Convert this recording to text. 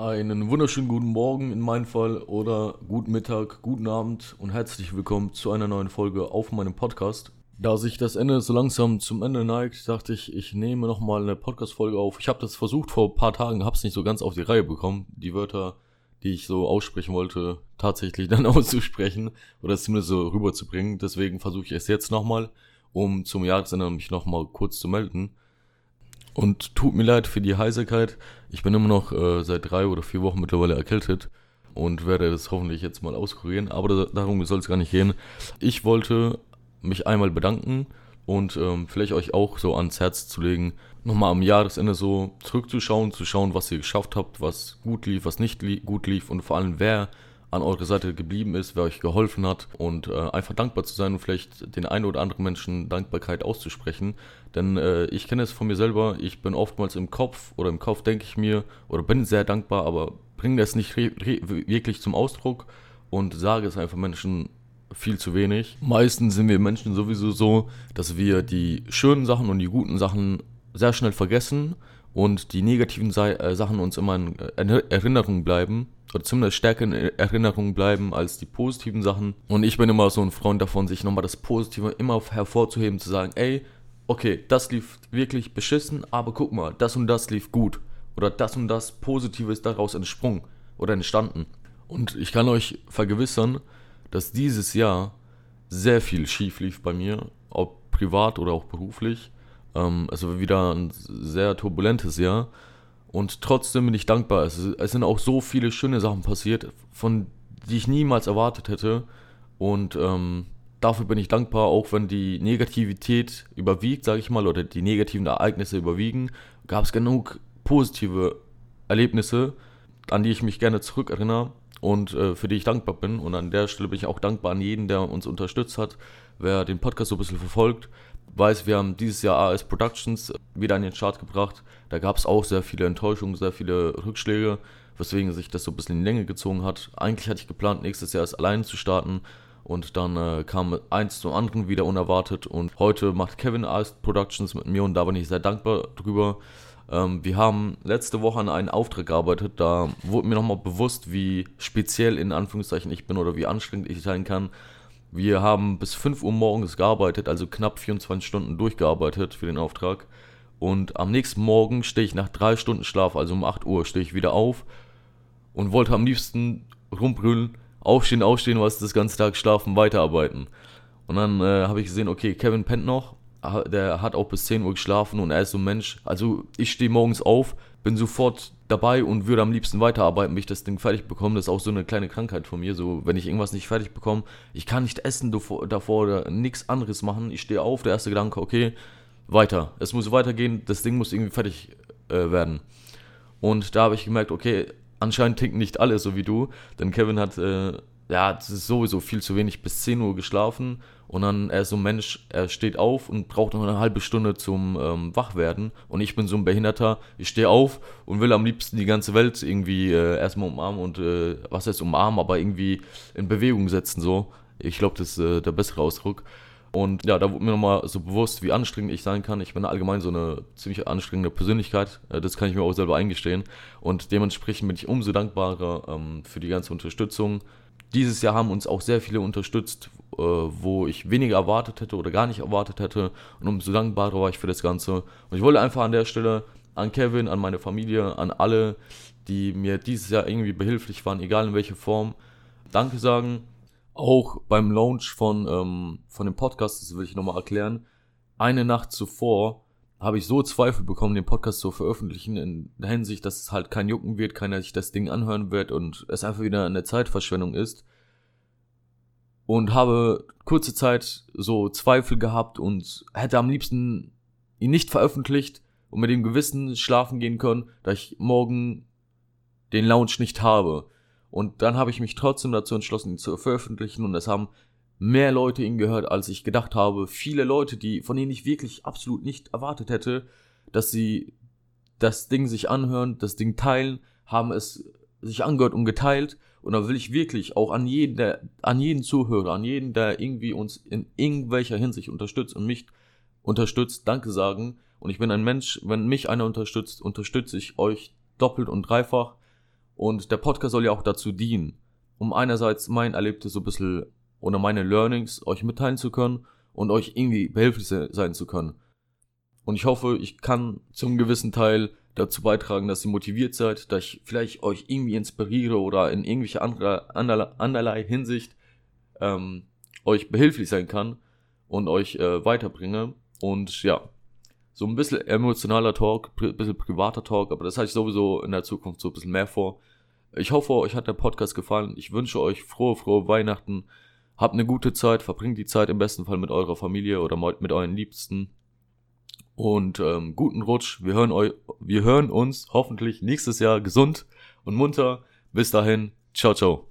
Einen wunderschönen guten Morgen in meinem Fall oder guten Mittag, guten Abend und herzlich willkommen zu einer neuen Folge auf meinem Podcast. Da sich das Ende so langsam zum Ende neigt, dachte ich, ich nehme nochmal eine Podcast-Folge auf. Ich habe das versucht vor ein paar Tagen, habe es nicht so ganz auf die Reihe bekommen, die Wörter, die ich so aussprechen wollte, tatsächlich dann auszusprechen oder zumindest so rüberzubringen. Deswegen versuche ich es jetzt nochmal, um zum Jahresende mich nochmal kurz zu melden. Und tut mir leid für die Heiserkeit. Ich bin immer noch äh, seit drei oder vier Wochen mittlerweile erkältet und werde das hoffentlich jetzt mal auskurieren. Aber da, darum soll es gar nicht gehen. Ich wollte mich einmal bedanken und ähm, vielleicht euch auch so ans Herz zu legen, nochmal am Jahresende so zurückzuschauen, zu schauen, was ihr geschafft habt, was gut lief, was nicht li gut lief und vor allem wer an eurer Seite geblieben ist, wer euch geholfen hat und äh, einfach dankbar zu sein und vielleicht den einen oder anderen Menschen Dankbarkeit auszusprechen. Denn äh, ich kenne es von mir selber, ich bin oftmals im Kopf oder im Kopf denke ich mir oder bin sehr dankbar, aber bringe das nicht wirklich zum Ausdruck und sage es einfach Menschen viel zu wenig. Meistens sind wir Menschen sowieso so, dass wir die schönen Sachen und die guten Sachen sehr schnell vergessen und die negativen äh, Sachen uns immer in Erinnerung bleiben oder zumindest stärker in Erinnerung bleiben als die positiven Sachen. Und ich bin immer so ein Freund davon, sich nochmal das Positive immer hervorzuheben, zu sagen, ey, okay, das lief wirklich beschissen, aber guck mal, das und das lief gut. Oder das und das Positive ist daraus entsprungen oder entstanden. Und ich kann euch vergewissern, dass dieses Jahr sehr viel schief lief bei mir, ob privat oder auch beruflich. Ähm, also wieder ein sehr turbulentes Jahr. Und trotzdem bin ich dankbar. Es, es sind auch so viele schöne Sachen passiert, von die ich niemals erwartet hätte. Und ähm, dafür bin ich dankbar, auch wenn die Negativität überwiegt, sage ich mal, oder die negativen Ereignisse überwiegen, gab es genug positive Erlebnisse, an die ich mich gerne zurückerinnere und äh, für die ich dankbar bin. Und an der Stelle bin ich auch dankbar an jeden, der uns unterstützt hat, wer den Podcast so ein bisschen verfolgt weiß, wir haben dieses Jahr AS Productions wieder an den Chart gebracht. Da gab es auch sehr viele Enttäuschungen, sehr viele Rückschläge, weswegen sich das so ein bisschen in die Länge gezogen hat. Eigentlich hatte ich geplant, nächstes Jahr es allein zu starten. Und dann äh, kam eins zum anderen wieder unerwartet. Und heute macht Kevin AS Productions mit mir und da bin ich sehr dankbar drüber. Ähm, wir haben letzte Woche an einen Auftrag gearbeitet. Da wurde mir nochmal bewusst, wie speziell in Anführungszeichen ich bin oder wie anstrengend ich sein kann wir haben bis 5 Uhr morgens gearbeitet, also knapp 24 Stunden durchgearbeitet für den Auftrag. Und am nächsten Morgen stehe ich nach drei Stunden Schlaf, also um 8 Uhr, stehe ich wieder auf und wollte am liebsten rumbrüllen, aufstehen, aufstehen, was das ganze Tag schlafen, weiterarbeiten. Und dann äh, habe ich gesehen, okay, Kevin pennt noch, der hat auch bis 10 Uhr geschlafen und er ist so ein Mensch. Also ich stehe morgens auf, bin sofort dabei und würde am liebsten weiterarbeiten, bis ich das Ding fertig bekomme. Das ist auch so eine kleine Krankheit von mir. So, wenn ich irgendwas nicht fertig bekomme, ich kann nicht essen davor, oder nichts anderes machen. Ich stehe auf, der erste Gedanke, okay, weiter. Es muss weitergehen, das Ding muss irgendwie fertig äh, werden. Und da habe ich gemerkt, okay, anscheinend ticken nicht alle so wie du, denn Kevin hat äh, ja, das ist sowieso viel zu wenig bis 10 Uhr geschlafen und dann er ist so ein Mensch, er steht auf und braucht noch eine halbe Stunde zum ähm, Wachwerden und ich bin so ein Behinderter, ich stehe auf und will am liebsten die ganze Welt irgendwie äh, erstmal umarmen und äh, was heißt umarmen, aber irgendwie in Bewegung setzen so. Ich glaube, das ist äh, der bessere Ausdruck. Und ja, da wurde mir nochmal so bewusst, wie anstrengend ich sein kann. Ich bin allgemein so eine ziemlich anstrengende Persönlichkeit. Äh, das kann ich mir auch selber eingestehen. Und dementsprechend bin ich umso dankbarer ähm, für die ganze Unterstützung, dieses Jahr haben uns auch sehr viele unterstützt, äh, wo ich weniger erwartet hätte oder gar nicht erwartet hätte. Und umso dankbarer war ich für das Ganze. Und ich wollte einfach an der Stelle an Kevin, an meine Familie, an alle, die mir dieses Jahr irgendwie behilflich waren, egal in welcher Form, Danke sagen. Auch beim Launch von, ähm, von dem Podcast, das will ich nochmal erklären. Eine Nacht zuvor habe ich so Zweifel bekommen, den Podcast zu veröffentlichen, in der Hinsicht, dass es halt kein Jucken wird, keiner sich das Ding anhören wird und es einfach wieder eine Zeitverschwendung ist. Und habe kurze Zeit so Zweifel gehabt und hätte am liebsten ihn nicht veröffentlicht und mit dem Gewissen schlafen gehen können, da ich morgen den Lounge nicht habe. Und dann habe ich mich trotzdem dazu entschlossen, ihn zu veröffentlichen und es haben mehr Leute ihn gehört, als ich gedacht habe. Viele Leute, die, von denen ich wirklich absolut nicht erwartet hätte, dass sie das Ding sich anhören, das Ding teilen, haben es sich angehört und geteilt. Und da will ich wirklich auch an jeden, der, an jeden Zuhörer, an jeden, der irgendwie uns in irgendwelcher Hinsicht unterstützt und mich unterstützt, Danke sagen. Und ich bin ein Mensch, wenn mich einer unterstützt, unterstütze ich euch doppelt und dreifach. Und der Podcast soll ja auch dazu dienen, um einerseits mein Erlebtes so ein bisschen oder meine Learnings euch mitteilen zu können und euch irgendwie behilflich sein zu können. Und ich hoffe, ich kann zum gewissen Teil dazu beitragen, dass ihr motiviert seid, dass ich vielleicht euch irgendwie inspiriere oder in irgendwelche andere, anderlei, anderlei Hinsicht ähm, euch behilflich sein kann und euch äh, weiterbringe. Und ja, so ein bisschen emotionaler Talk, ein bisschen privater Talk, aber das halte ich sowieso in der Zukunft so ein bisschen mehr vor. Ich hoffe, euch hat der Podcast gefallen. Ich wünsche euch frohe, frohe Weihnachten. Habt eine gute Zeit, verbringt die Zeit im besten Fall mit eurer Familie oder mit euren Liebsten. Und ähm, guten Rutsch. Wir hören, eu wir hören uns hoffentlich nächstes Jahr gesund und munter. Bis dahin. Ciao, ciao.